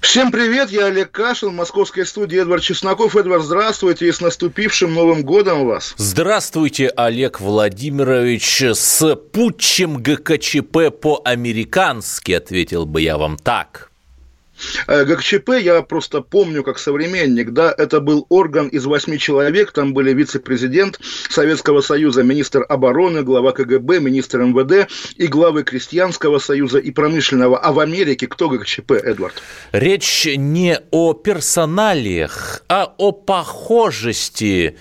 Всем привет, я Олег Кашин, в московской студии Эдвард Чесноков. Эдвард, здравствуйте и с наступившим Новым годом вас. Здравствуйте, Олег Владимирович. С путчем ГКЧП по-американски, ответил бы я вам так. Э, ГКЧП я просто помню как современник, да, это был орган из восьми человек, там были вице-президент Советского Союза, министр обороны, глава КГБ, министр МВД и главы Крестьянского Союза и промышленного. А в Америке кто ГКЧП, Эдвард? Речь не о персоналиях, а о похожести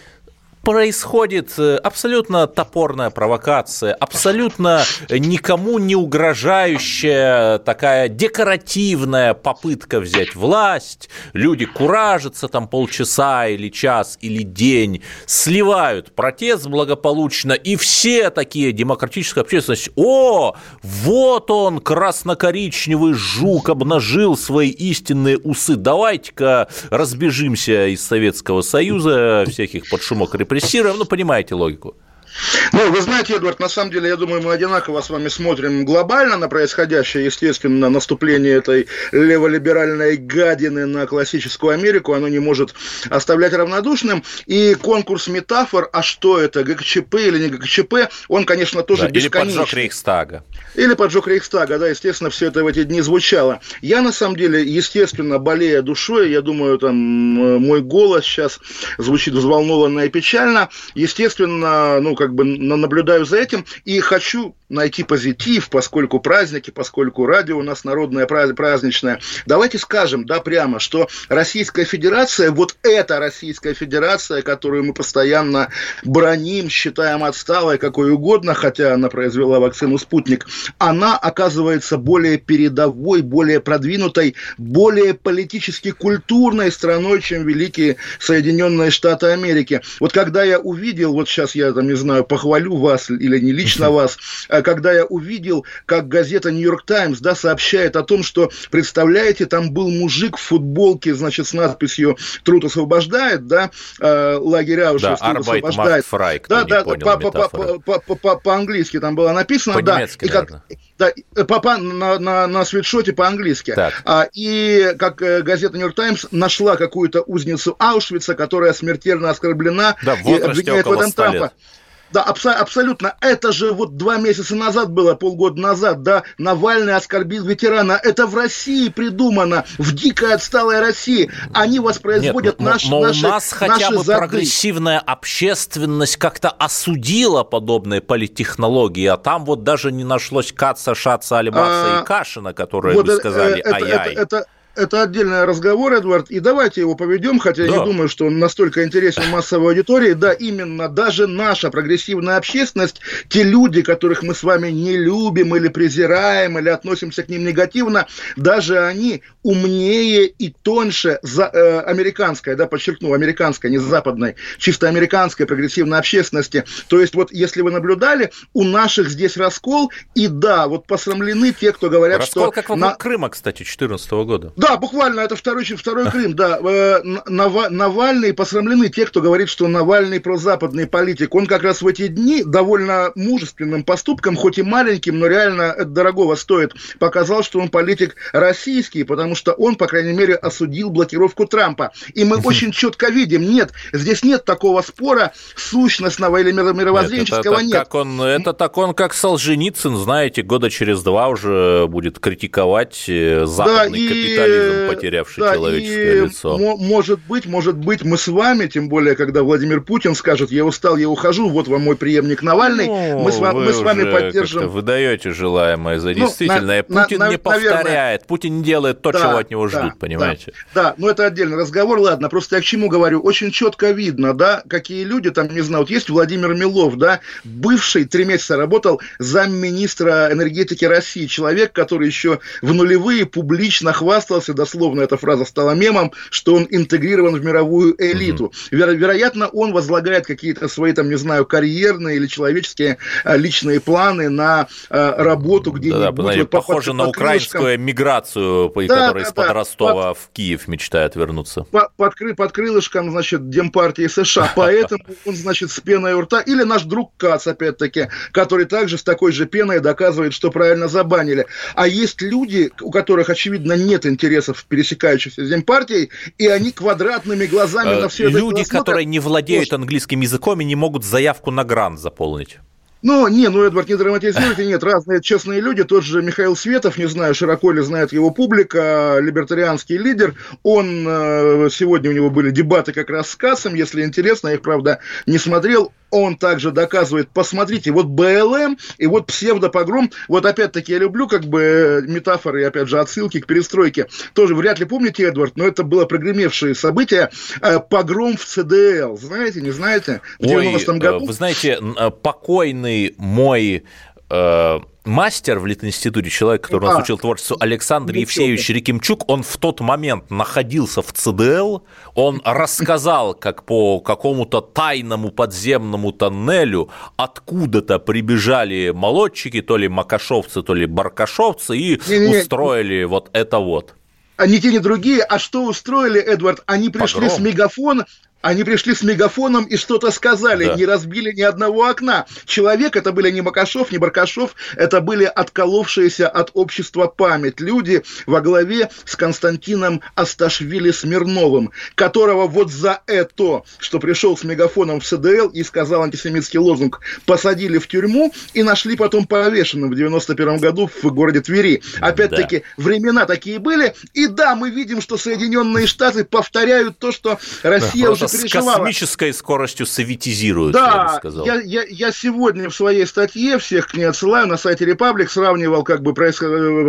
происходит э, абсолютно топорная провокация, абсолютно никому не угрожающая такая декоративная попытка взять власть. Люди куражатся там полчаса или час или день, сливают протест благополучно, и все такие демократическая общественность, о, вот он, красно-коричневый жук, обнажил свои истинные усы, давайте-ка разбежимся из Советского Союза, всех их под шумок репрессий, репрессируем, ну, понимаете логику. Ну, вы знаете, Эдвард, на самом деле, я думаю, мы одинаково с вами смотрим глобально на происходящее, естественно, наступление этой леволиберальной гадины на классическую Америку, оно не может оставлять равнодушным. И конкурс метафор, а что это, ГКЧП или не ГКЧП, он, конечно, тоже да, бесконечный. Или поджог Рейхстага. Или поджог Рейхстага, да, естественно, все это в эти дни звучало. Я, на самом деле, естественно, болея душой, я думаю, там, мой голос сейчас звучит взволнованно и печально, естественно, ну, как бы наблюдаю за этим и хочу найти позитив, поскольку праздники, поскольку радио у нас народное праздничное. Давайте скажем, да, прямо, что Российская Федерация, вот эта Российская Федерация, которую мы постоянно броним, считаем отсталой, какой угодно, хотя она произвела вакцину «Спутник», она оказывается более передовой, более продвинутой, более политически культурной страной, чем великие Соединенные Штаты Америки. Вот когда я увидел, вот сейчас я там не знаю, знаю, похвалю вас или не лично вас, а когда я увидел, как газета «Нью-Йорк Таймс» да, сообщает о том, что, представляете, там был мужик в футболке, значит, с надписью «Труд освобождает», да, э, лагерь Аушвиц да, «Труд освобождает». Фрай, да, да, по-английски там было написано, да. И как, да, папа на, на, на свитшоте по-английски. А, и как э, газета «Нью-Йорк Таймс» нашла какую-то узницу Аушвица, которая смертельно оскорблена да, и обвиняет в этом Трампа. Да, абсо- абсолютно. Это же вот два месяца назад было, полгода назад, да, Навальный оскорбил ветерана. Это в России придумано, в дикой отсталой России. Они воспроизводят Нет, наши но, наши, у нас хотя бы зады. прогрессивная общественность как-то осудила подобные политтехнологии, а там вот даже не нашлось Каца, Шаца, Алибаса а, и Кашина, которые вот бы э, сказали это, ай-яй. Это, это, это отдельный разговор, Эдвард, и давайте его поведем, хотя да. я не думаю, что он настолько интересен массовой аудитории. Да, именно даже наша прогрессивная общественность, те люди, которых мы с вами не любим или презираем, или относимся к ним негативно, даже они умнее и тоньше за, э, американской, да, подчеркну, американской, не западной, чисто американской прогрессивной общественности. То есть вот если вы наблюдали, у наших здесь раскол, и да, вот посрамлены те, кто говорят, раскол что... как вокруг на... Крыма, кстати, 2014 года. Да, буквально, это второй, второй Крым, да. Э, Навальный посрамлены те, кто говорит, что Навальный прозападный политик. Он как раз в эти дни довольно мужественным поступком, хоть и маленьким, но реально это дорогого стоит, показал, что он политик российский, потому что он, по крайней мере, осудил блокировку Трампа. И мы очень четко видим, нет, здесь нет такого спора сущностного или мировоззренческого нет. Это, это, нет. Как он, это так он, как Солженицын, знаете, года через два уже будет критиковать э, западный да, капитализм и, потерявший да, человеческое и лицо. Может быть, может быть, мы с вами, тем более, когда Владимир Путин скажет, я устал, я ухожу, вот вам мой преемник Навальный, ну, мы, с, вами, мы с вами поддержим. Вы даете желаемое за действительное. Ну, на, Путин на, не повторяет, наверное... Путин не делает то, да, чего от него ждут, да, понимаете? Да, да, но это отдельный разговор, ладно, просто я к чему говорю, очень четко видно, да, какие люди там, не знаю, вот есть Владимир Милов, да, бывший, три месяца работал замминистра энергетики России, человек, который еще в нулевые публично хвастался разделался, дословно эта фраза стала мемом, что он интегрирован в мировую элиту. Веро- вероятно, он возлагает какие-то свои, там, не знаю, карьерные или человеческие а, личные планы на а, работу где-нибудь. Да, да, похоже на украинскую миграцию, да, которая да, из-под да, Ростова под, в Киев мечтает вернуться. Под, под, под крылышком, значит, Демпартии США. Поэтому он, значит, с пеной у рта. Или наш друг Кац, опять-таки, который также с такой же пеной доказывает, что правильно забанили. А есть люди, у которых, очевидно, нет интересов пересекающихся с Демпартией, и они квадратными глазами на все это Люди, которые не владеют английским языком и не могут заявку на грант заполнить. Ну, не, ну, Эдвард, не драматизируйте, нет, разные честные люди, тот же Михаил Светов, не знаю, широко ли знает его публика, либертарианский лидер, он, э, сегодня у него были дебаты как раз с Кассом, если интересно, я их, правда, не смотрел, он также доказывает, посмотрите, вот БЛМ и вот псевдопогром, вот опять-таки я люблю как бы э, метафоры, опять же, отсылки к перестройке. Тоже вряд ли помните, Эдвард, но это было прогремевшее событие, э, погром в ЦДЛ, знаете, не знаете? В 90-м году. Вы знаете, э, покойный мой мастер в Литинституте, человек, который да. нас учил творчеству, Александр Ничего. Евсеевич Рекимчук, он в тот момент находился в ЦДЛ, он рассказал, как по какому-то тайному подземному тоннелю откуда-то прибежали молодчики, то ли макашовцы, то ли баркашовцы, и не, не, устроили не. вот это вот. А не те, ни другие. А что устроили, Эдвард? Они пришли Погром. с мегафона, они пришли с мегафоном и что-то сказали, да. не разбили ни одного окна. Человек, это были не Макашов, не Баркашов, это были отколовшиеся от общества память люди во главе с Константином Асташвили Смирновым, которого вот за это, что пришел с мегафоном в СДЛ и сказал антисемитский лозунг, посадили в тюрьму и нашли потом повешенным в 91 году в городе Твери. Опять-таки, да. времена такие были, и да, мы видим, что Соединенные Штаты повторяют то, что Россия да, уже с космической скоростью советизируют, да, я бы сказал. Я, я, я сегодня в своей статье, всех к ней отсылаю, на сайте Republic сравнивал как бы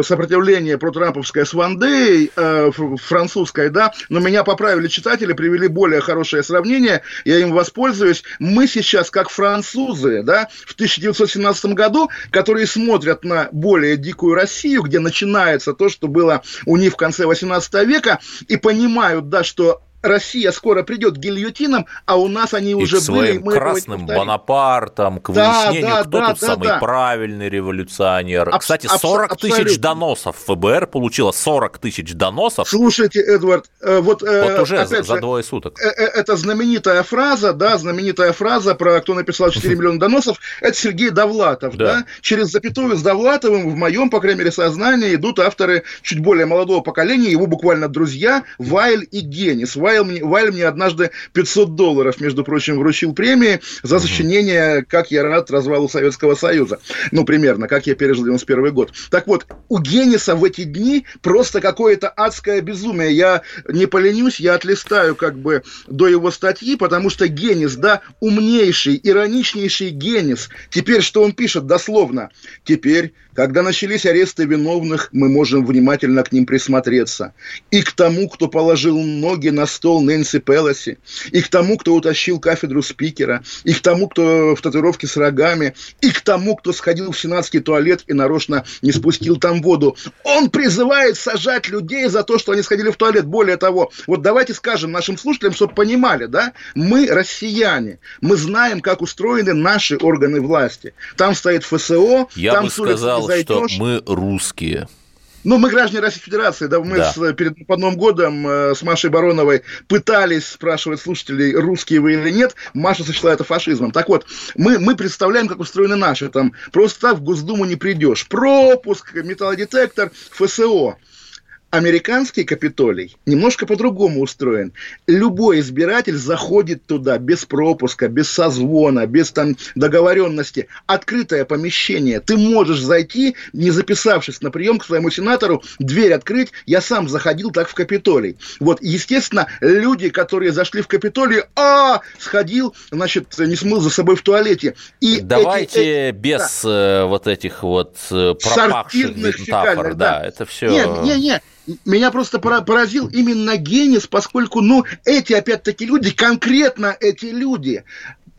сопротивление протрамповское с Вандей, э, французской, да, но меня поправили читатели, привели более хорошее сравнение, я им воспользуюсь. Мы сейчас как французы, да, в 1917 году, которые смотрят на более дикую Россию, где начинается то, что было у них в конце 18 века, и понимают, да, что Россия скоро придет к гильотинам, а у нас они и уже к своим были. красным Бонапартом, к выяснению, да, кто да, тут да, самый да. правильный революционер. Абс- Кстати, 40 абс- тысяч доносов ФБР получило 40 тысяч доносов. Слушайте, Эдвард, э, вот, э, вот уже за, за двое суток. Э, это знаменитая фраза, да, знаменитая фраза про кто написал 4 миллиона доносов, это Сергей Довлатов, да. да. Через запятую с Довлатовым в моем, по крайней мере, сознании идут авторы чуть более молодого поколения, его буквально друзья Вайль и Генис. Вайль мне, Вайль мне однажды 500 долларов, между прочим, вручил премии за сочинение «Как я рад развалу Советского Союза». Ну, примерно, как я пережил 91 год. Так вот, у Гениса в эти дни просто какое-то адское безумие. Я не поленюсь, я отлистаю как бы до его статьи, потому что Генис, да, умнейший, ироничнейший Генис. Теперь что он пишет дословно? Теперь когда начались аресты виновных, мы можем внимательно к ним присмотреться. И к тому, кто положил ноги на стол Нэнси Пелоси, и к тому, кто утащил кафедру спикера, и к тому, кто в татуировке с рогами, и к тому, кто сходил в сенатский туалет и нарочно не спустил там воду. Он призывает сажать людей за то, что они сходили в туалет. Более того, вот давайте скажем нашим слушателям, чтобы понимали, да, мы россияне, мы знаем, как устроены наши органы власти. Там стоит ФСО, Я там бы сказал, что мы русские. Ну, мы граждане Российской Федерации, да, мы да. С, перед по Новым годом э, с Машей Бароновой пытались спрашивать слушателей, русские вы или нет, Маша сочла это фашизмом. Так вот, мы, мы представляем, как устроены наши, там, просто так в Госдуму не придешь. Пропуск, металлодетектор, ФСО. Американский Капитолий немножко по-другому устроен. Любой избиратель заходит туда без пропуска, без созвона, без там договоренности. Открытое помещение. Ты можешь зайти, не записавшись на прием к своему сенатору, дверь открыть. Я сам заходил так в Капитолий. Вот, естественно, люди, которые зашли в Капитолий, а, сходил, значит, не смыл за собой в туалете. И Давайте эти, эти, без да, э, вот этих вот э, пропахших метафор, да, да, это все... Нет, нет, нет меня просто поразил именно Генис, поскольку, ну, эти, опять-таки, люди, конкретно эти люди,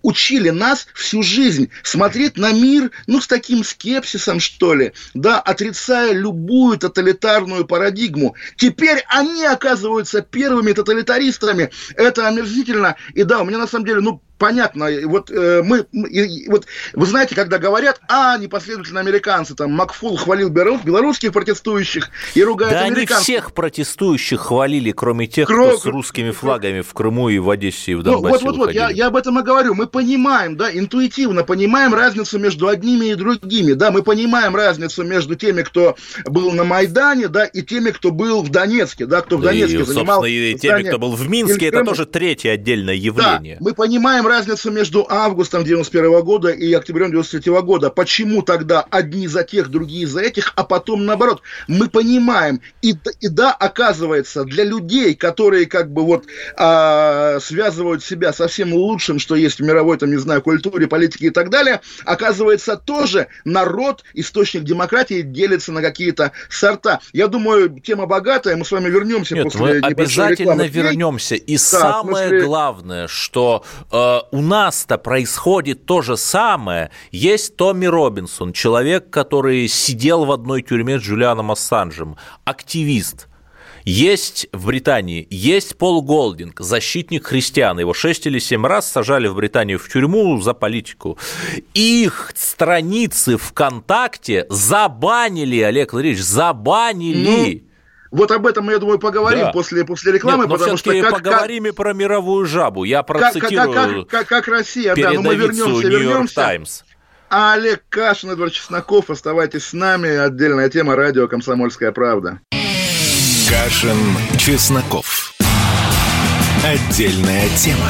учили нас всю жизнь смотреть на мир, ну, с таким скепсисом, что ли, да, отрицая любую тоталитарную парадигму. Теперь они оказываются первыми тоталитаристами. Это омерзительно. И да, у меня на самом деле, ну, понятно, вот э, мы, и, вот вы знаете, когда говорят, а, непоследовательно американцы, там, Макфул хвалил белорусских протестующих и ругает да американцев. они всех протестующих хвалили, кроме тех, Кро... кто с русскими флагами в Крыму и в Одессе и в Донбассе ну, Вот, вот, вот, я, я об этом и говорю. Мы понимаем, да, интуитивно понимаем разницу между одними и другими, да, мы понимаем разницу между теми, кто был на Майдане, да, и теми, кто был в Донецке, да, кто в Донецке и, занимал... и теми, кто был в Минске, это тоже третье отдельное явление. Да, мы понимаем разницу между августом 91 года и октябрем 93 года. Почему тогда одни за тех, другие за этих, а потом наоборот? Мы понимаем. И, и да, оказывается, для людей, которые как бы вот а, связывают себя со всем лучшим, что есть в мировой, там, не знаю, культуре, политике и так далее, оказывается, тоже народ, источник демократии, делится на какие-то сорта. Я думаю, тема богатая, мы с вами вернемся Нет, после мы обязательно вернемся. И да, самое смысле... главное, что э, у нас-то происходит то же самое. Есть Томми Робинсон, человек, который сидел в одной тюрьме с Джулианом Ассанжем, активист, есть в Британии, есть Пол Голдинг, защитник христиан. Его шесть или семь раз сажали в Британию в тюрьму за политику. Их страницы ВКонтакте забанили, Олег Владимирович, забанили. Ну, вот об этом, я думаю, поговорим да. после, после рекламы, Нет, потому что... Как, поговорим как, и про мировую жабу. Я процитирую как, как, как, как Россия, да, но мы вернемся, вернемся. Таймс. А Олег Кашин, Эдвард Чесноков, оставайтесь с нами. Отдельная тема радио «Комсомольская правда». Кашин, Чесноков. Отдельная тема.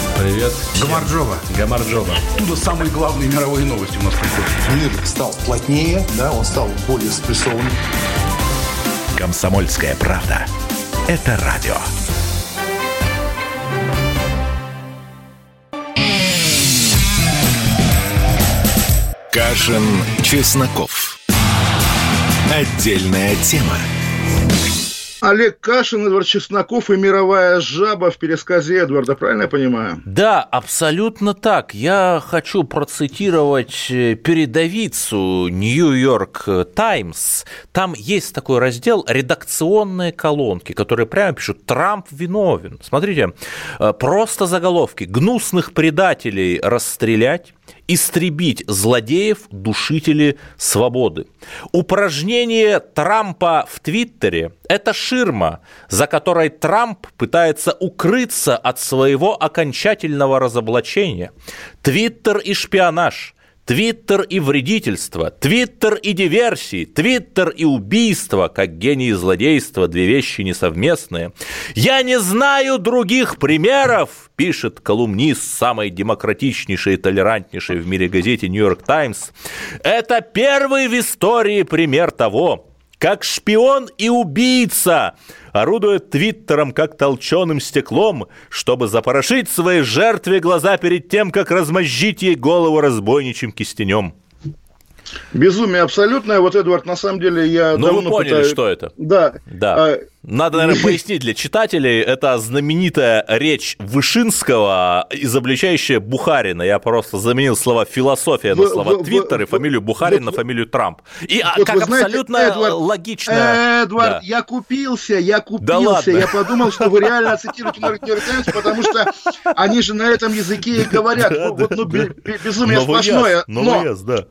Привет. Гамарджоба. Гамарджоба. Оттуда самые главные мировые новости у нас приходят. Мир стал плотнее, да, он стал более спрессованным. «Комсомольская правда». Это радио. Кашин, Чесноков. Отдельная тема. Олег Кашин, Эдвард Чесноков и мировая жаба в пересказе Эдварда, правильно я понимаю? Да, абсолютно так. Я хочу процитировать э, передовицу Нью-Йорк Таймс. Там есть такой раздел «Редакционные колонки», которые прямо пишут «Трамп виновен». Смотрите, э, просто заголовки «Гнусных предателей расстрелять», истребить злодеев, душители свободы. Упражнение Трампа в Твиттере – это ширма, за которой Трамп пытается укрыться от своего окончательного разоблачения. Твиттер и шпионаж – Твиттер и вредительство, Твиттер и диверсии, Твиттер и убийство, как гений и злодейство, две вещи несовместные. Я не знаю других примеров, пишет колумнист самой демократичнейшей и толерантнейшей в мире газете «Нью-Йорк Таймс». Это первый в истории пример того, как шпион и убийца, орудует твиттером как толченым стеклом, чтобы запорошить своей жертве глаза перед тем, как размозжить ей голову разбойничьим кистенем. Безумие абсолютное. Вот, Эдвард, на самом деле я Ну, вы поняли, пытаюсь... что это. Да. Да. А, надо, наверное, пояснить для читателей. Это знаменитая речь Вышинского, изобличающая Бухарина. Я просто заменил слова «философия» на слова «твиттер» и фамилию Бухарин на фамилию Трамп. И а, как абсолютно Эдвард, логично... Эдвард, я купился, я купился. Я подумал, что вы реально цитируете Нью-Йорк Таймс, потому что они же на этом языке и говорят. Вот, ну, безумие сплошное. Но,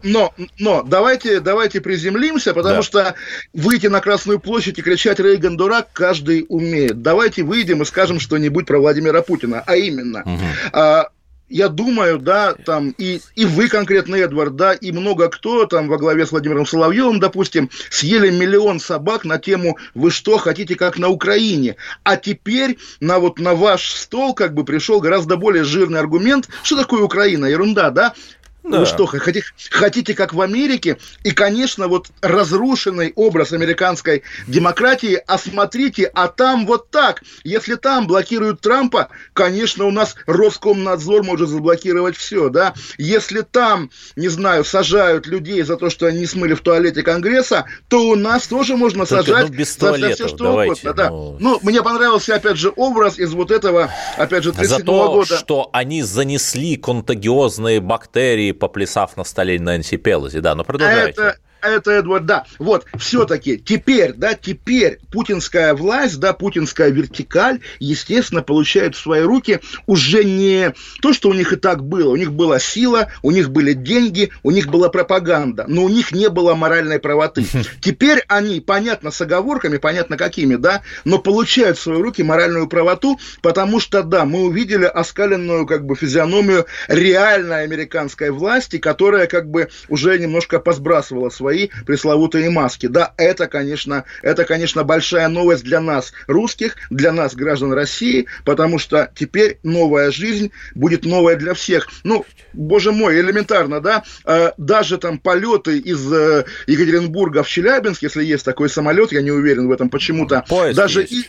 но, но, давайте, давайте приземлимся, потому что выйти на Красную площадь и кричать «Рейган дурак» каждый умеет. Давайте выйдем и скажем что-нибудь про Владимира Путина. А именно, угу. а, я думаю, да, там и, и вы конкретно, Эдвард, да, и много кто там во главе с Владимиром Соловьевым, допустим, съели миллион собак на тему «Вы что, хотите, как на Украине?». А теперь на вот на ваш стол как бы пришел гораздо более жирный аргумент, что такое Украина, ерунда, да, Да. Вы что, хотите, хотите как в Америке? И, конечно, вот разрушенный образ американской демократии, а смотрите, а там вот так. Если там блокируют Трампа, конечно, у нас Роскомнадзор может заблокировать все, да. Если там, не знаю, сажают людей за то, что они не смыли в туалете Конгресса, то у нас тоже можно Только, сажать ну, без за, за все, что давайте, угодно. Да. Ну... ну, мне понравился, опять же, образ из вот этого, опять же, 37 за то, года. что они занесли контагиозные бактерии поплясав на столе Нэнси Пелоси. Да, но продолжайте. Это, это Эдвард, да. Вот, все-таки теперь, да, теперь путинская власть, да, путинская вертикаль, естественно, получает в свои руки уже не то, что у них и так было. У них была сила, у них были деньги, у них была пропаганда, но у них не было моральной правоты. Теперь они, понятно, с оговорками, понятно какими, да, но получают в свои руки моральную правоту, потому что, да, мы увидели оскаленную, как бы, физиономию реальной американской власти, которая, как бы, уже немножко посбрасывала свои свои пресловутые маски. Да, это, конечно, это, конечно, большая новость для нас, русских, для нас, граждан России, потому что теперь новая жизнь будет новая для всех. Ну, боже мой, элементарно, да, э, даже там полеты из э, Екатеринбурга в Челябинск, если есть такой самолет, я не уверен в этом почему-то, даже есть. и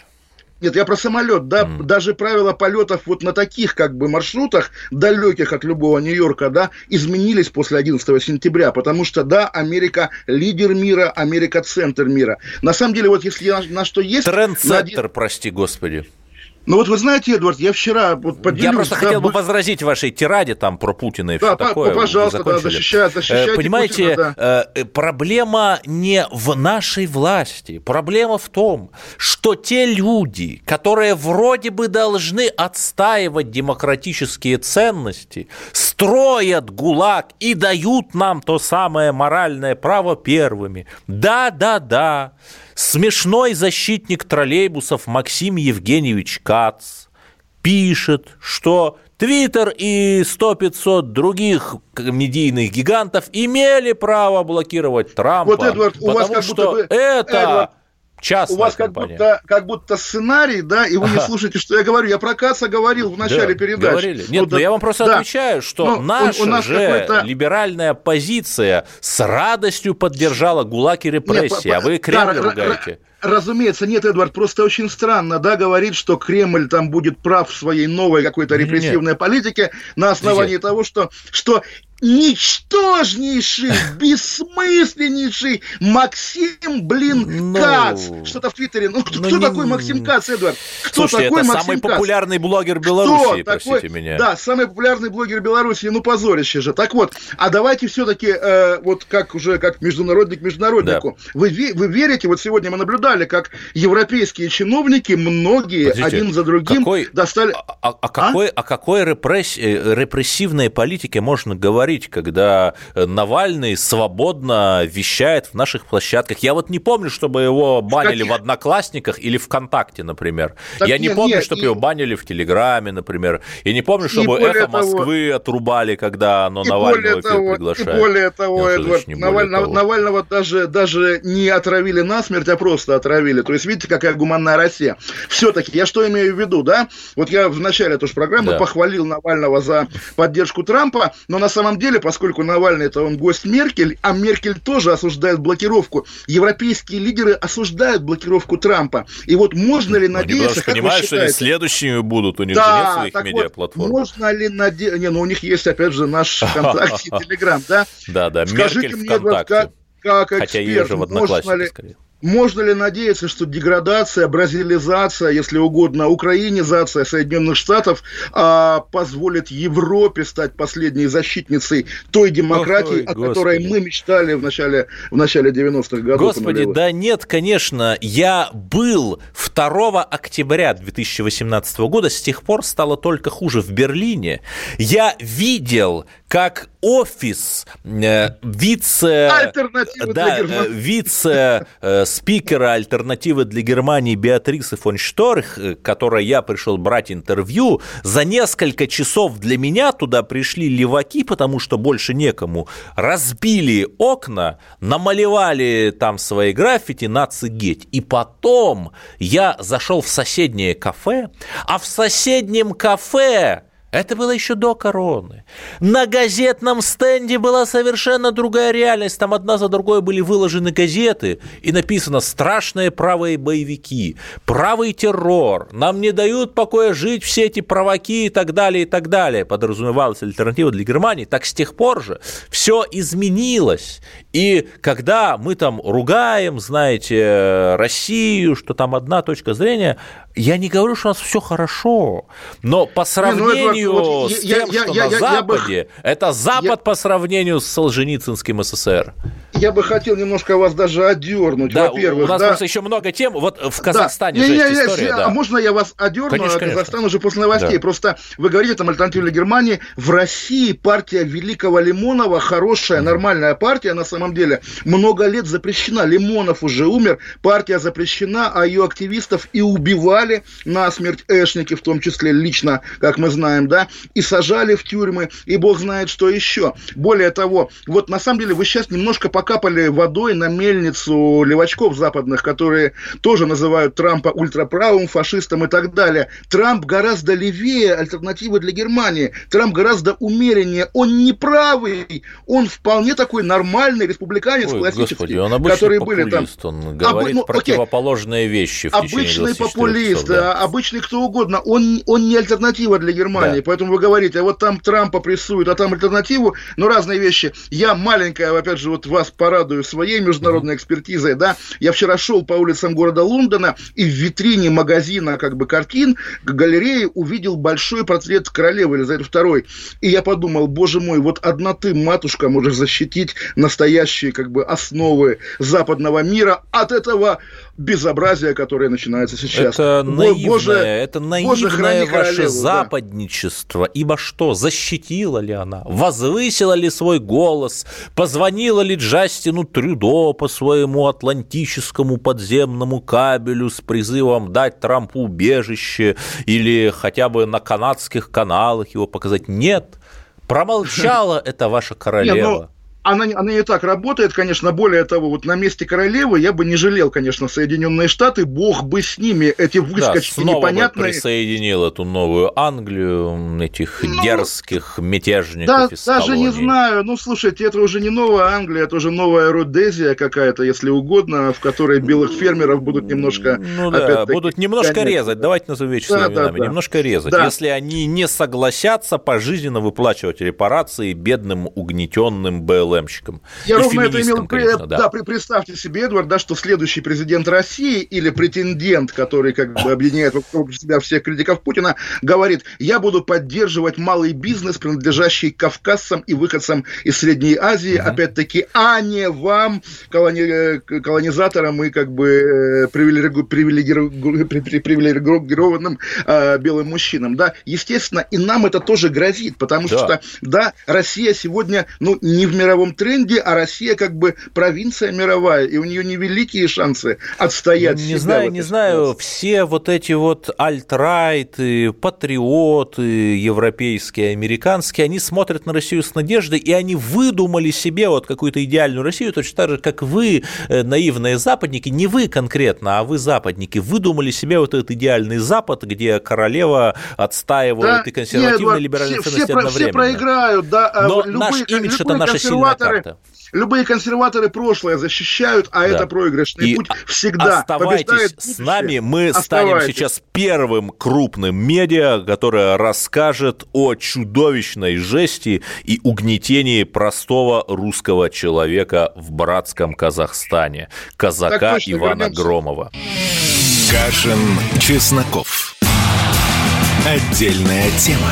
нет, я про самолет, да, mm. даже правила полетов вот на таких как бы маршрутах, далеких от любого Нью-Йорка, да, изменились после 11 сентября, потому что, да, Америка лидер мира, Америка центр мира. На самом деле, вот если на, на что есть... Трендсеттер, на... прости господи. Ну вот вы знаете, Эдвард, я вчера вот поделюсь... Я просто да, хотел бы возразить вашей тираде там про Путина и да, все да, такое. пожалуйста, да, защищать, защищайте э, Понимаете, Путина, да. Э, проблема не в нашей власти. Проблема в том, что те люди, которые вроде бы должны отстаивать демократические ценности, строят ГУЛАГ и дают нам то самое моральное право первыми. Да, да, да. Смешной защитник троллейбусов Максим Евгеньевич Кац пишет, что Твиттер и 100-500 других медийных гигантов имели право блокировать Трампа. Вот, Эдвард, у вас как что будто это Эдвард, Частная у вас как будто, как будто сценарий, да, и вы не слушаете, что я говорю. Я про Каца говорил в начале да, передачи. Говорили. Нет, ну, но я вам просто да. отвечаю, что ну, наша у, у нас же либеральная позиция с радостью поддержала ГУЛАГ и репрессии, Нет, а вы Кремль да, ругаете. Разумеется, нет, Эдвард, просто очень странно, да, говорить, что Кремль там будет прав в своей новой какой-то репрессивной нет. политике на основании Подождите. того, что, что ничтожнейший, бессмысленнейший Максим, блин, ну, Кац. Что-то в Твиттере. Ну, кто, ну, кто не... такой Максим Кац, Эдвард? Кто Слушайте, такой это Максим самый Кац? популярный блогер Беларуси, кто простите такой... меня. Да, самый популярный блогер Беларуси, ну, позорище же. Так вот, а давайте все-таки, э, вот как уже, как международник международнику, да. вы, вы верите, вот сегодня мы наблюдали, как европейские чиновники, многие, Подождите, один за другим, какой... достали... А, а, а, какой, а? о какой репресс... Э, репрессивной политике можно говорить, когда Навальный свободно вещает в наших площадках. Я вот не помню, чтобы его банили в Одноклассниках или ВКонтакте, например. Так Я нет, не помню, нет, чтобы и... его банили в Телеграме, например. Я не помню, чтобы Эхо того... Москвы отрубали, когда оно Навального эфир того, приглашает. И более того, Я Эдвард, Наваль... более того. Навального даже, даже не отравили насмерть, а просто отравили. То есть, видите, какая гуманная Россия. Все-таки, я что имею в виду, да? Вот я в начале тоже программы да. похвалил Навального за поддержку Трампа, но на самом деле, поскольку Навальный это он гость Меркель, а Меркель тоже осуждает блокировку. Европейские лидеры осуждают блокировку Трампа. И вот можно ли надеяться... Они понимают, что они следующими будут, у них да, же нет своих медиаплатформ. Вот, можно ли надеяться... Не, ну у них есть, опять же, наш ВКонтакте и Телеграм, да? Да, да, Меркель ВКонтакте. Как, как эксперт, можно ли, скорее. Можно ли надеяться, что деградация, бразилизация, если угодно, украинизация Соединенных Штатов а, позволит Европе стать последней защитницей той демократии, Ой, о господи. которой мы мечтали в начале, в начале 90-х годов? Господи, да нет, конечно. Я был 2 октября 2018 года, с тех пор стало только хуже в Берлине. Я видел, как офис э, вице... Да, э, вице э, спикера альтернативы для Германии Беатрисы фон Шторх, э, которой я пришел брать интервью, за несколько часов для меня туда пришли леваки, потому что больше некому, разбили окна, намалевали там свои граффити нацигеть. И потом я зашел в соседнее кафе, а в соседнем кафе Это было еще до короны. На газетном стенде была совершенно другая реальность. Там одна за другой были выложены газеты, и написано «Страшные правые боевики», «Правый террор», «Нам не дают покоя жить все эти праваки» и так далее, и так далее. Подразумевалась альтернатива для Германии. Так с тех пор же все изменилось. И когда мы там ругаем, знаете, Россию, что там одна точка зрения, я не говорю, что у нас все хорошо, но по сравнению не, это, вот, с тем, я, что я, на я, Западе, я бы... это Запад я... по сравнению с Солженицынским СССР я бы хотел немножко вас даже одернуть. Да, Во-первых, у нас да. просто еще много тем. Вот в Казахстане да. же не, не, история. Да. А можно я вас одерну? Конечно, а Казахстан конечно. уже после новостей. Да. Просто вы говорите там альтернативной Германии. В России партия Великого Лимонова хорошая, нормальная партия на самом деле. Много лет запрещена. Лимонов уже умер. Партия запрещена, а ее активистов и убивали на смерть Эшники, в том числе лично, как мы знаем, да, и сажали в тюрьмы, и бог знает, что еще. Более того, вот на самом деле вы сейчас немножко пока накапали водой на мельницу левачков западных, которые тоже называют Трампа ультраправым, фашистом и так далее. Трамп гораздо левее альтернативы для Германии. Трамп гораздо умереннее. Он не правый, он вполне такой нормальный республиканец Ой, классический, господи, он который были там. Он говорит Об, ну, противоположные вещи в Обычный популист, часов, да. обычный кто угодно. Он, он не альтернатива для Германии. Да. Поэтому вы говорите, а вот там Трампа прессуют, а там альтернативу. Но разные вещи. Я маленькая, опять же, вот вас порадую своей международной экспертизой, да, я вчера шел по улицам города Лондона и в витрине магазина как бы картин галереи увидел большой портрет королевы Елизаветы II. И я подумал, боже мой, вот одна ты, матушка, можешь защитить настоящие как бы основы западного мира от этого безобразия, которое начинается сейчас. Это наивное, Боже, это наивное ваше королеву, западничество. Да. Ибо что, защитила ли она? Возвысила ли свой голос? Позвонила ли Джастину Трюдо по своему атлантическому подземному кабелю с призывом дать Трампу убежище или хотя бы на канадских каналах его показать? Нет. Промолчала эта ваша королева она, она не так работает, конечно. Более того, вот на месте королевы я бы не жалел, конечно, Соединенные Штаты. Бог бы с ними, эти выскочки да, снова непонятные. Бы присоединил эту новую Англию, этих ну, дерзких мятежников да, из Даже колонии. не знаю. Ну, слушайте, это уже не новая Англия, это уже новая Родезия какая-то, если угодно, в которой белых фермеров будут немножко... Ну да, будут немножко конечно. резать. Давайте назовем вещи да, да, да. Немножко резать. Да. Если они не согласятся пожизненно выплачивать репарации бедным угнетенным БЛ МЛМщиком. Я ровно это имел... Конечно, да. да, представьте себе, Эдвард, да, что следующий президент России или претендент, который как бы объединяет вокруг себя всех критиков Путина, говорит, я буду поддерживать малый бизнес, принадлежащий кавказцам и выходцам из Средней Азии, угу. опять-таки, а не вам, колони... Э, колонизаторам и как бы э, привилегированным э, белым мужчинам, да, естественно, и нам это тоже грозит, потому да. что, да, Россия сегодня, ну, не в мировом мировом тренде, а Россия как бы провинция мировая, и у нее невеликие шансы отстоять Не знаю, не знаю, все вот эти вот альтрайты, патриоты европейские, американские, они смотрят на Россию с надеждой, и они выдумали себе вот какую-то идеальную Россию, точно так же, как вы, э, наивные западники, не вы конкретно, а вы западники, выдумали себе вот этот идеальный Запад, где королева отстаивает да, и консервативные нет, либеральные ценности все, одновременно. Все проиграют, да. А Но любые, наш имидж – это наша сильная карта. Любые консерваторы прошлое защищают, а да. это проигрышный и путь всегда. Оставайтесь с нами, мы станем сейчас первым крупным медиа, которое расскажет о чудовищной жести и угнетении простого русского человека в братском Казахстане, казака точно, Ивана вернемся. Громова. Кашин, Чесноков. Отдельная тема.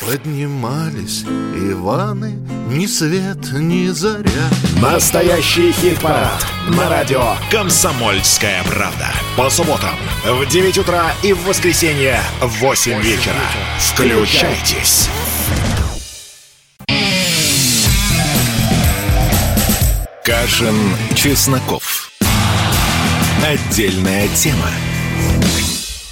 Поднимались Иваны, ни свет, ни заря. Настоящий хит-парад на радио «Комсомольская правда». По субботам в 9 утра и в воскресенье в 8 вечера. Включайтесь. Кашин, Чесноков. Отдельная тема.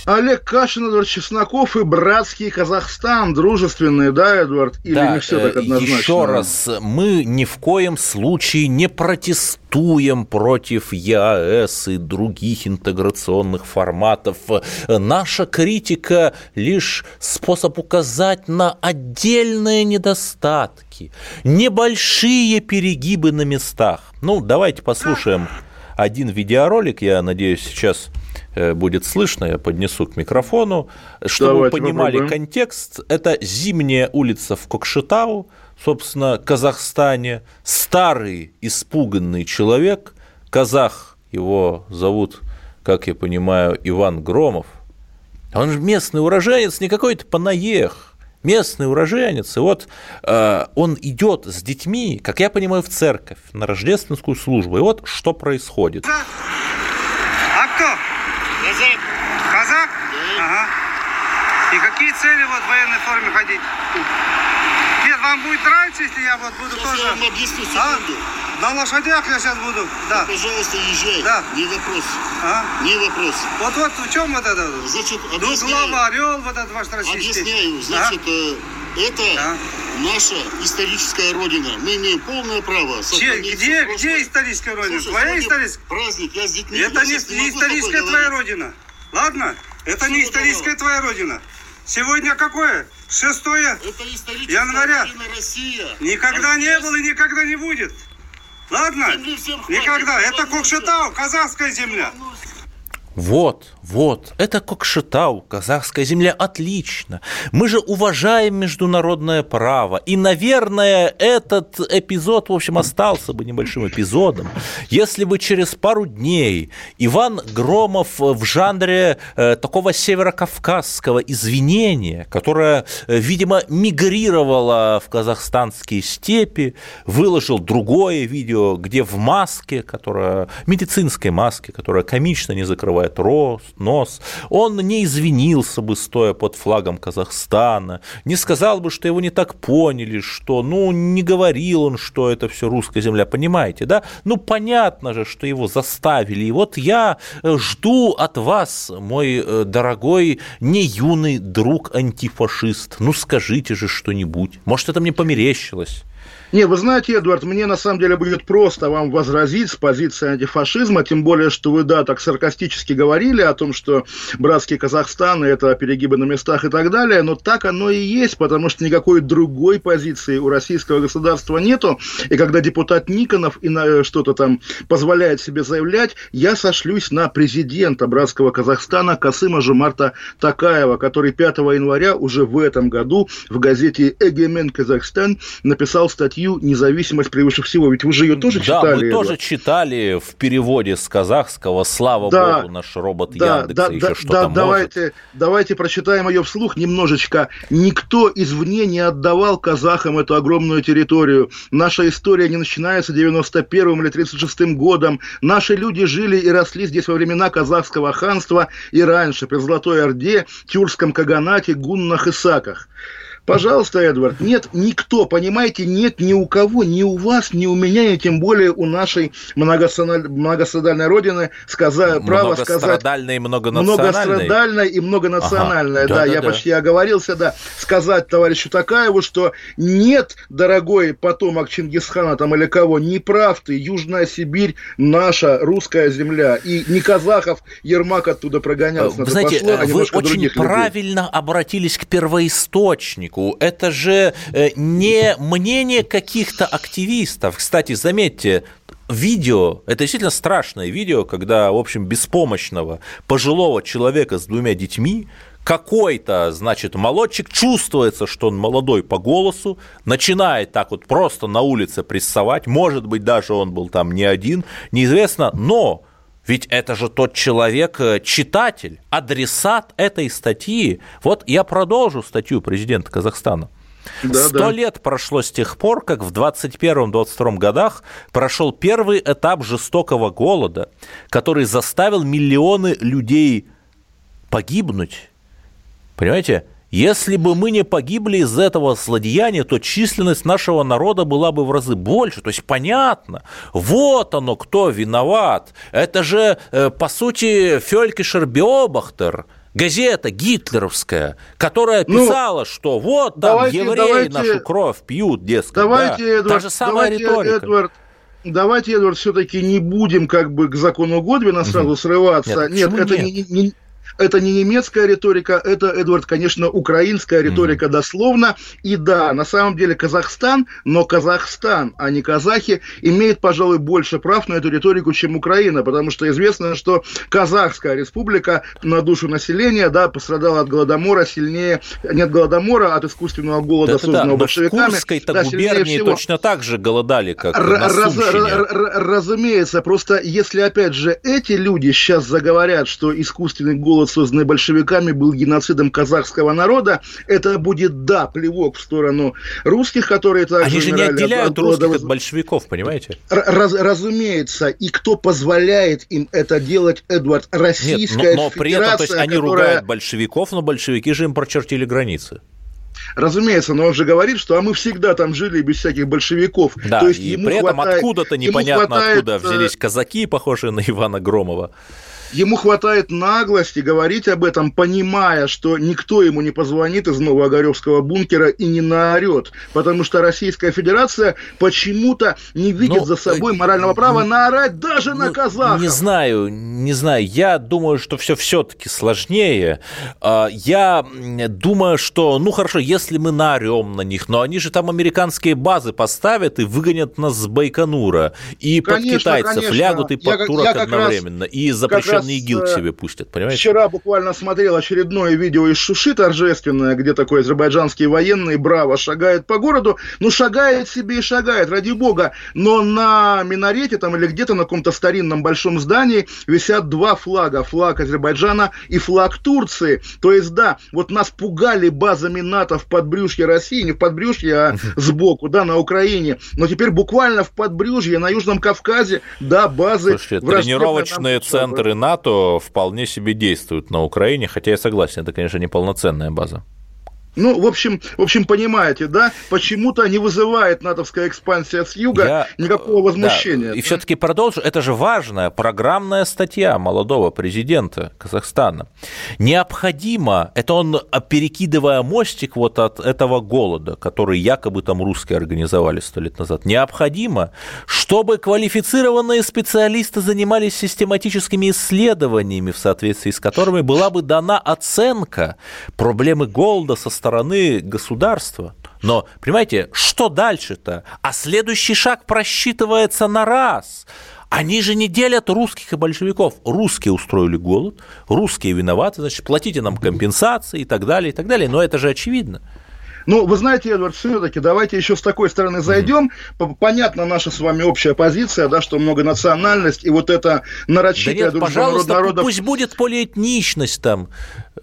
Олег Кашин, Эдвард Чесноков и братский Казахстан. Дружественные, да, Эдвард? Или да, не все так однозначно? Еще раз, мы ни в коем случае не протестуем против ЕАЭС и других интеграционных форматов. Наша критика лишь способ указать на отдельные недостатки, небольшие перегибы на местах. Ну, давайте послушаем один видеоролик, я надеюсь, сейчас Э, будет слышно, я поднесу к микрофону. Чтобы Давайте вы понимали попробуем. контекст, это зимняя улица в Кокшетау, собственно, Казахстане. Старый испуганный человек, казах, его зовут, как я понимаю, Иван Громов. Он же местный уроженец, не какой-то панаех, местный уроженец. И вот э, он идет с детьми, как я понимаю, в церковь на рождественскую службу. И вот что происходит. А кто? Казак. Казак? Да. Ага. И какие цели вот в военной форме ходить? Нет, вам будет нравиться, если я вот буду сейчас тоже... я вам объясню, а? секунду. А? На лошадях я сейчас буду. Да. Ну, пожалуйста, езжай. Да. Не вопрос. А? Не вопрос. Вот вот в чем вот это? Значит, объясняю. Ну, орел вот этот ваш российский. Объясняю. Значит, а? это а? наша историческая родина. Мы имеем полное право Че, где, где историческая родина? Слушай, Твоя историческая? Праздник, я с детьми. Это не, не историческая твоя родина. Ладно? Это Всего не историческая твоя родина. Сегодня какое? Шестое января. Россия. Никогда а не было и никогда не будет. Ладно? Никогда. Это Кокшетау, казахская земля. Вот, вот, это Кокшетау, казахская земля, отлично. Мы же уважаем международное право. И, наверное, этот эпизод, в общем, остался бы небольшим эпизодом, если бы через пару дней Иван Громов в жанре э, такого северокавказского извинения, которое, э, видимо, мигрировало в казахстанские степи, выложил другое видео, где в маске, которая, медицинской маске, которая комично не закрывает рос, нос, он не извинился бы, стоя под флагом Казахстана, не сказал бы, что его не так поняли, что, ну, не говорил он, что это все русская земля, понимаете, да? Ну, понятно же, что его заставили. И вот я э, жду от вас, мой э, дорогой, не юный друг антифашист, ну, скажите же что-нибудь. Может, это мне померещилось. Не, вы знаете, Эдвард, мне на самом деле будет просто вам возразить с позиции антифашизма, тем более, что вы, да, так саркастически говорили о том, что братский Казахстан – это перегибы на местах и так далее, но так оно и есть, потому что никакой другой позиции у российского государства нету, и когда депутат Никонов и на э, что-то там позволяет себе заявлять, я сошлюсь на президента братского Казахстана Касыма Жумарта Такаева, который 5 января уже в этом году в газете «Эгемен Казахстан» написал статью статью «Независимость превыше всего». Ведь вы же ее тоже да, читали. Да, мы тоже читали в переводе с казахского. Слава да, богу, наш робот да, Яндекса да, еще да, что-то да, давайте, может. Давайте прочитаем ее вслух немножечко. Никто извне не отдавал казахам эту огромную территорию. Наша история не начинается 91 или 36 годом. Наши люди жили и росли здесь во времена казахского ханства и раньше, при Золотой Орде, Тюркском Каганате, Гуннах и Саках. Пожалуйста, Эдвард, нет никто, понимаете, нет ни у кого, ни у вас, ни у меня, и тем более у нашей многострадальной родины сказа... право сказать... Многострадальной и многонациональной. Многострадальной и многонациональной, ага, да, да, я да, почти да. оговорился, да, сказать товарищу Такаеву, что нет, дорогой потомок Чингисхана там или кого, не прав ты, Южная Сибирь наша русская земля, и не казахов Ермак оттуда прогонялся. Вы знаете, пошло, а вы очень правильно людей. обратились к первоисточнику политику. Это же э, не мнение каких-то активистов. Кстати, заметьте, видео, это действительно страшное видео, когда, в общем, беспомощного пожилого человека с двумя детьми какой-то, значит, молодчик чувствуется, что он молодой по голосу, начинает так вот просто на улице прессовать, может быть, даже он был там не один, неизвестно, но ведь это же тот человек, э, читатель, адресат этой статьи. Вот я продолжу статью президента Казахстана. Сто да, лет прошло с тех пор, как в 21-22 годах прошел первый этап жестокого голода, который заставил миллионы людей погибнуть. Понимаете? Если бы мы не погибли из этого злодеяния, то численность нашего народа была бы в разы больше. То есть понятно, вот оно, кто виноват. Это же, э, по сути, Фелькишер Биобахтер, газета гитлеровская, которая Ну, писала, что вот там давайте- евреи давайте- нашу кровь пьют, дескать. Давайте, да. Эдвард, Та же самая давайте, риторика. Эдвард, давайте, Эдвард, все-таки не будем как бы к закону Годвина сразу срываться. Нет, Нет, это нет? не, не- это не немецкая риторика, это, Эдвард, конечно, украинская риторика дословно. И да, на самом деле Казахстан, но Казахстан, а не казахи, имеет, пожалуй, больше прав на эту риторику, чем Украина, потому что известно, что Казахская республика на душу населения, да, пострадала от голодомора сильнее, не от голодомора, а от искусственного голода, Да-да-да, созданного но в большевиками. Курской-то да, губернии точно так же голодали, как Р- на раз- Сумщине. р- р- разумеется, просто если опять же эти люди сейчас заговорят, что искусственный голод, созданный большевиками, был геноцидом казахского народа, это будет, да, плевок в сторону русских, которые также Они же не от- отделяют от голода. русских от большевиков, понимаете? Раз- разумеется, и кто позволяет им это делать, Эдвард, Нет, Российская но, но при этом, то есть они которая- ругают большевиков, но большевики же им прочертили границы. Разумеется, но он же говорит, что а мы всегда там жили без всяких большевиков. Да, То есть и ему при этом хватает- откуда-то непонятно хватает, откуда э, взялись казаки, похожие на Ивана Громова. Ему хватает наглости говорить об этом, понимая, что никто ему не позвонит из Новоогаревского бункера и не наорет, потому что Российская Федерация почему-то не видит Ну, за собой морального права наорать даже на казахов. Не знаю, не знаю. Я думаю, что все все-таки сложнее. А, Я думаю, что, ну хорошо, если мы наорем на них, но они же там американские базы поставят и выгонят нас с Байконура. И под Конечно, китайцев конечно. лягут и Я под как- турок я как раз- одновременно. И как раз, ИГИЛ к э, себе пустят, понимаете? Вчера буквально смотрел очередное видео из Шуши торжественное, где такой азербайджанский военный браво шагает по городу. Ну, шагает себе и шагает, ради бога. Но на минарете там или где-то на каком-то старинном большом здании висят два флага. Флаг Азербайджана и флаг Турции. То есть, да, вот нас пугали базами НАТО в подбрюшье России, не в подбрюшье, а сбоку, да, на Украине. Но теперь буквально в подбрюшье, на Южном Кавказе, да, базы Слушайте, тренировочные центры НАТО вполне себе действуют на Украине, хотя я согласен, это, конечно, не полноценная база. Ну, в общем, в общем, понимаете, да, почему-то не вызывает натовская экспансия с юга Я- никакого возмущения. Да, и все-таки продолжу. Это же важная программная статья молодого президента Казахстана. Необходимо, это он, а, перекидывая мостик вот от этого голода, который якобы там русские организовали сто лет назад, необходимо, чтобы квалифицированные специалисты занимались систематическими исследованиями, в соответствии с которыми была бы дана оценка проблемы голода со стороны государства. Но, понимаете, что дальше-то? А следующий шаг просчитывается на раз. Они же не делят русских и большевиков. Русские устроили голод, русские виноваты, значит, платите нам компенсации и так далее, и так далее. Но это же очевидно. Ну, вы знаете, Эдвард, все-таки давайте еще с такой стороны зайдем. П- Понятна наша с вами общая позиция, да, что многонациональность и вот это Да нарочитая нет, пожалуйста, народов. пусть будет полиэтничность там.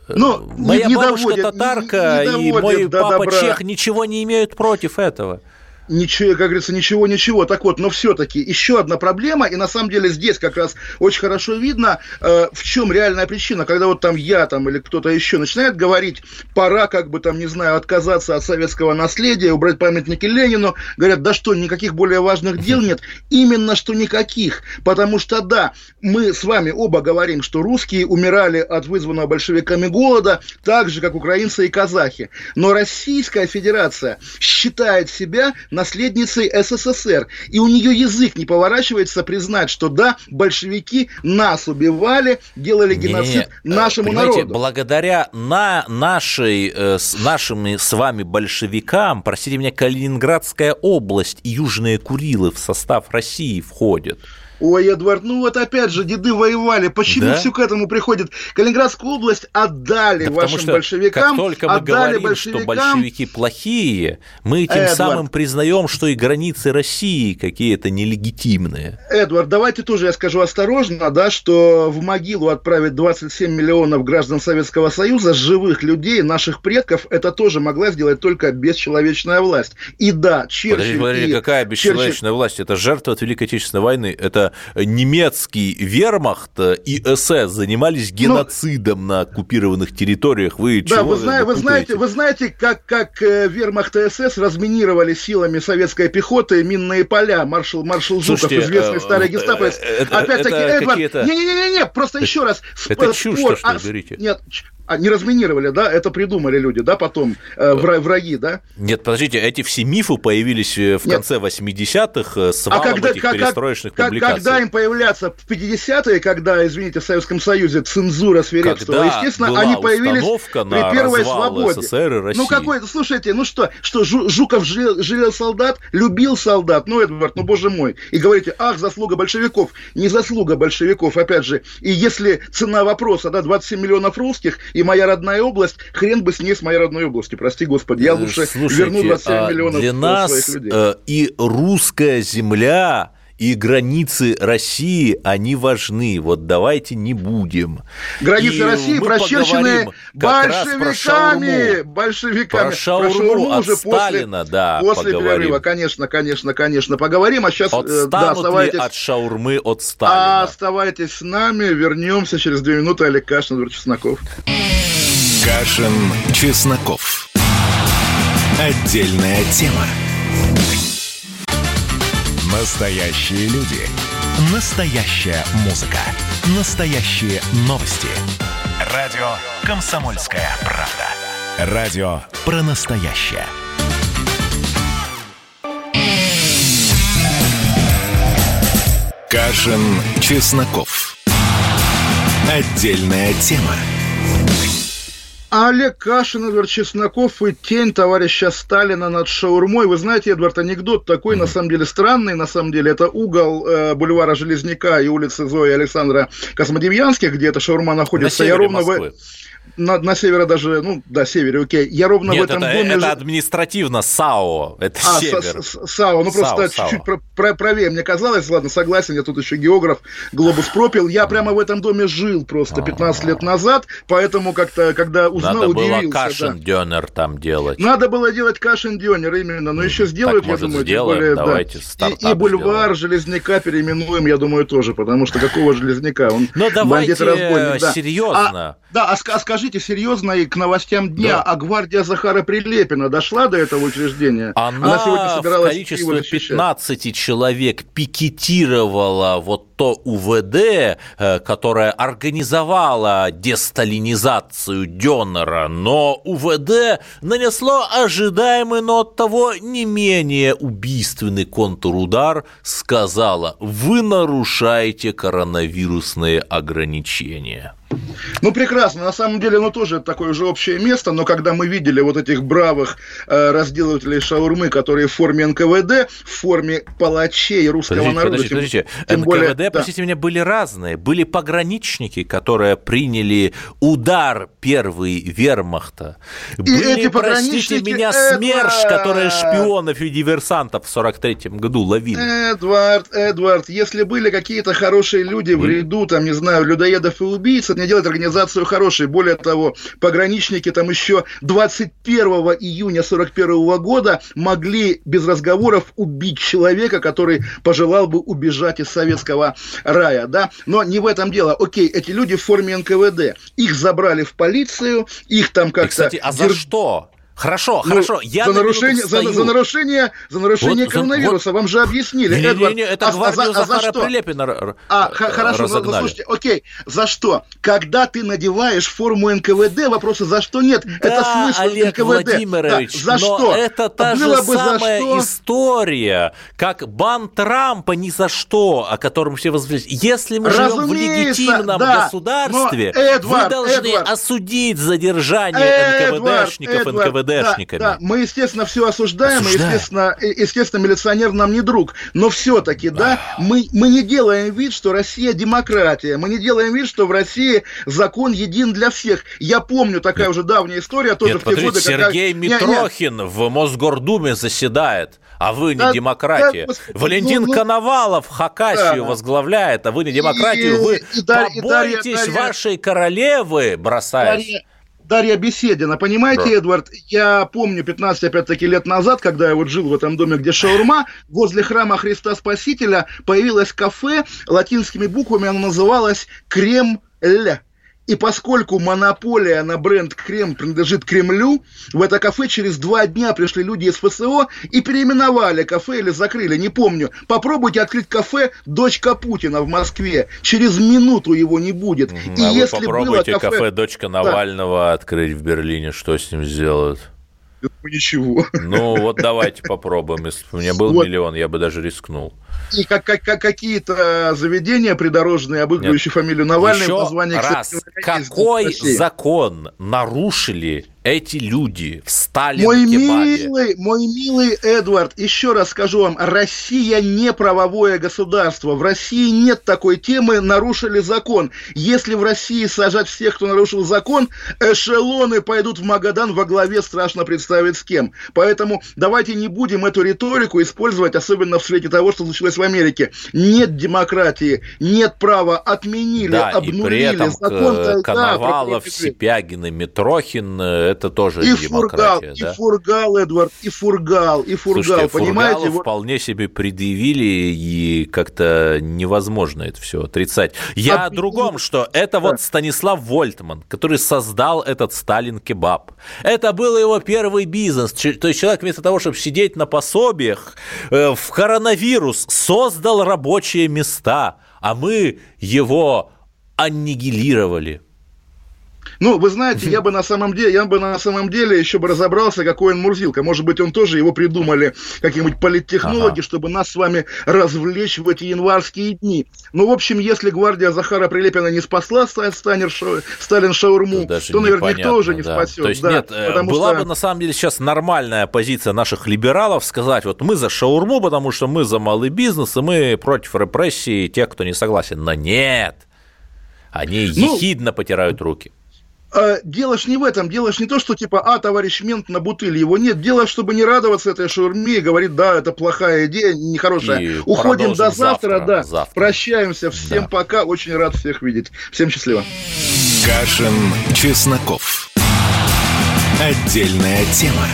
Ну, Моя не- не бабушка доводит, татарка не- не и доводит мой до папа добра. чех ничего не имеют против этого. Ничего, как говорится, ничего, ничего. Так вот, но все-таки еще одна проблема, и на самом деле здесь как раз очень хорошо видно, э, в чем реальная причина, когда вот там я там или кто-то еще начинает говорить, пора как бы там, не знаю, отказаться от советского наследия, убрать памятники Ленину, говорят, да что, никаких более важных дел нет, именно что никаких, потому что да, мы с вами оба говорим, что русские умирали от вызванного большевиками голода, так же, как украинцы и казахи, но Российская Федерация считает себя наследницей СССР. И у нее язык не поворачивается признать, что да, большевики нас убивали, делали геноцид Не-не-не. нашему Понимаете, народу. благодаря на нашей, э, с нашими с вами большевикам, простите меня, Калининградская область и Южные Курилы в состав России входят. Ой, Эдвард, ну вот опять же, деды воевали. Почему Да? все к этому приходит? Калининградскую область отдали Да вашим что большевикам. как только мы отдали говорим, большевикам, что большевики плохие, мы тем Эдвард. самым признаем, что и границы России какие-то нелегитимные. Эдвард, давайте тоже я скажу осторожно, да, что в могилу отправить 27 миллионов граждан Советского Союза, живых людей, наших предков, это тоже могла сделать только бесчеловечная власть. И да, Черчилль Подождите, подождите, и- какая Черчилль- бесчеловечная власть? Это жертва от Великой Отечественной войны. Это немецкий вермахт и СС занимались геноцидом на оккупированных территориях. Вы Да, чего вы, зна- вы знаете, вы знаете, как, как э, вермахт и СС разминировали силами советской пехоты минные поля. Маршал, маршал Жуков, Слушайте, известный э, старый э, гестаповец. Опять-таки, Эдвард, не-не-не, просто еще раз. Это чушь, спор- то, что а, говорите. Нет, а, не разминировали, да? Это придумали люди, да, потом, э, вра- враги, да? Нет, подождите, эти все мифы появились э, в Нет. конце 80-х э, с валом этих как- перестроечных как- публикаций. Когда им появляться в 50-е, когда, извините, в Советском Союзе цензура свирепствовала, Когда естественно, они появились при первой свободе. СССР и России. Ну какой, слушайте, ну что, что Жу- Жуков жалел, жалел солдат, любил солдат, ну, Эдвард, ну, боже мой, и говорите, ах, заслуга большевиков, не заслуга большевиков, опять же, и если цена вопроса, да, 27 миллионов русских и моя родная область, хрен бы с ней с моей родной области, прости господи, я Э, лучше слушайте, верну 27 а миллионов для нас своих людей. э, и русская земля и границы России, они важны. Вот давайте не будем. Границы И России прочерчены раз про большевиками, шаурму. большевиками. Про шаурму от уже Сталина, да, после поговорим. перерыва, конечно, конечно, конечно, поговорим. А сейчас, да, Отстанут ли оставайтесь, от шаурмы от а, Сталина? оставайтесь с нами, вернемся через две минуты. Олег Кашин, Чесноков. Кашин, Чесноков. Отдельная тема. Настоящие люди. Настоящая музыка. Настоящие новости. Радио «Комсомольская правда». Радио про настоящее. Кашин, Чесноков. Отдельная тема. Олег Кашин, Эдвард Чесноков и тень товарища Сталина над шаурмой. Вы знаете, Эдвард, анекдот такой, на самом деле, странный, на самом деле. Это угол э, бульвара Железняка и улицы Зои Александра Космодемьянских, где эта шаурма На находится. Я севере ровно в- Москвы. На, на севере даже, ну, да, севере, окей. Я ровно в Нет, этом это, доме... это административно САО, это А, север. С- с- САО, ну просто чуть-чуть про- про- правее мне казалось, ладно, согласен, я тут еще географ, глобус пропил, я прямо в этом доме жил просто 15 лет назад, поэтому как-то, когда узнал, Надо было удивился. да. там делать. Надо было делать кашин дёнер именно, но еще сделают, я может, думаю, сделаем? более, да. Давайте И, стартап и бульвар Железняка переименуем, я думаю, тоже, потому что какого Железняка? Он Но бандит и давайте разбойник, да. серьезно. А, да, а, а скажите серьезно и к новостям дня, Да. а гвардия Захара Прилепина дошла до этого учреждения? Она, сегодня в собиралась количестве Киева защищать. 15 человек пикетировала вот то УВД, э, которое организовало десталинизацию Дёнера, но УВД нанесло ожидаемый, но от того не менее убийственный контрудар, сказала, вы нарушаете коронавирусные ограничения. Ну, прекрасно. На самом деле, ну, тоже такое же общее место, но когда мы видели вот этих бравых э, разделывателей шаурмы, которые в форме НКВД, в форме палачей русского Подождите, народа... подождите, тем- подождите. тем НКВД, более- да. простите меня, были разные. Были пограничники, которые приняли удар первый вермахта. были, эти простите меня! СМЕРШ, которые шпионов и диверсантов в 43 году ловили. Эдвард, Эдвард, если были какие-то хорошие люди в ряду, там, не знаю, людоедов и убийц, это не делает организацию хорошей. Более того, пограничники там еще 21 июня 41 года могли без разговоров убить человека, который пожелал бы убежать из советского рая, да? Но не в этом дело. Окей, эти люди в форме НКВД. Их забрали в полицию, их там И, как-то... кстати, а за держ- что? Хорошо, ну, хорошо, я за нарушение, за, за нарушение, за нарушение Вот, за- коронавируса. Вам же объяснили, Не-не-не, Эдвард. это а- гвардию а за- а за что? Прилепина А, р- х- хорошо, ну, разогнали. слушайте, окей, за что? Когда ты надеваешь форму НКВД, вопросы за что нет? это Да, смысл Олег НКВД. Владимирович, Да, за но что? это та Было же бы за самая что? история, как бан Трампа ни за что, о котором все возвеличили. Если мы живем в Разумеется, легитимном да, государстве, но, Эдвард, вы должны Эдвард, осудить задержание Эдвард, НКВДшников Эдвард, НКВДшниками. Да, да, мы, естественно, все осуждаем, и, Осуждаем. естественно, и- естественно, милиционер нам не друг. Но все-таки, да, мы, мы не делаем вид, что Россия демократия. Мы не делаем вид, что в России закон един для всех. Я помню, такая уже давняя история, тоже Нет, в те годы, подождите, когда- Сергей Не, не, Митрохин в Мосгордуме заседает, а вы не Да, демократия. да, Валентин ну, ну, Коновалов Хакасию да. возглавляет, а вы не демократия. И- Вы и Дарья- и Дарья- побойтесь Дарья- вашей королевы, бросаясь. Дарья, Дарья Беседина. Понимаете, да. Эдвард, я помню 15, опять-таки, лет назад, когда я вот жил в этом доме, где шаурма, возле храма Христа Спасителя появилось кафе, латинскими буквами оно называлось «Крем-Ль». И поскольку монополия на бренд крем принадлежит Кремлю, в это кафе через два дня пришли люди из ФСО и переименовали кафе или закрыли, не помню. Попробуйте открыть кафе «Дочка Путина» в Москве. Через минуту его не будет. Угу. И а если вы попробуйте кафе... кафе «Дочка Навального» да. открыть в Берлине, что с ним сделают? Ничего. Ну, вот давайте попробуем. Если бы у меня был вот. миллион, я бы даже рискнул. И как, как, как какие-то заведения придорожные, обыгрывающие фамилию Навального, Еще раз, какой закон нарушили эти люди в Сталин мой милый, мой милый Эдвард, еще раз скажу вам, Россия не правовое государство. В России нет такой темы «нарушили закон». Если в России сажать всех, кто нарушил закон, эшелоны пойдут в Магадан во главе, страшно представить с кем. Поэтому давайте не будем эту риторику использовать, особенно в свете того, что случилось в Америке. Нет демократии, нет права, отменили, да, обнулили и при этом закон. Коновалов, да, Сипягин и Митрохин это тоже и фургал, да? И фургал, Эдвард, и фургал, и фургал, Слушайте, понимаете? Вот... вполне себе предъявили, и как-то невозможно это все отрицать. Я а... о другом, что это да. вот Станислав Вольтман, который создал этот Сталин-кебаб. Это был его первый бизнес. То есть человек вместо того, чтобы сидеть на пособиях, э, в коронавирус создал рабочие места, а мы его аннигилировали. Ну, вы знаете, я бы на самом деле, я бы на самом деле еще бы разобрался, какой он Мурзилка. Может быть, он тоже его придумали какие-нибудь политтехнологи, ага. чтобы нас с вами развлечь в эти январские дни. Ну, в общем, если гвардия Захара Прилепина не спасла Сталин, Сталин Шаурму, то, наверное, никто уже не да. спасет. То есть, да, нет, э, была что... бы на самом деле сейчас нормальная позиция наших либералов сказать, вот мы за Шаурму, потому что мы за малый бизнес, и мы против репрессий тех, кто не согласен. Но нет, они ну, ехидно потирают руки. А, дело ж не в этом, дело ж не то, что типа, а, товарищ мент на бутыль, его нет, дело, чтобы не радоваться этой шаурме и говорит, да, это плохая идея, нехорошая. И Уходим до завтра, завтра да, завтра. прощаемся, всем да. пока, очень рад всех видеть, всем счастливо. Кашин, Чесноков. Отдельная тема.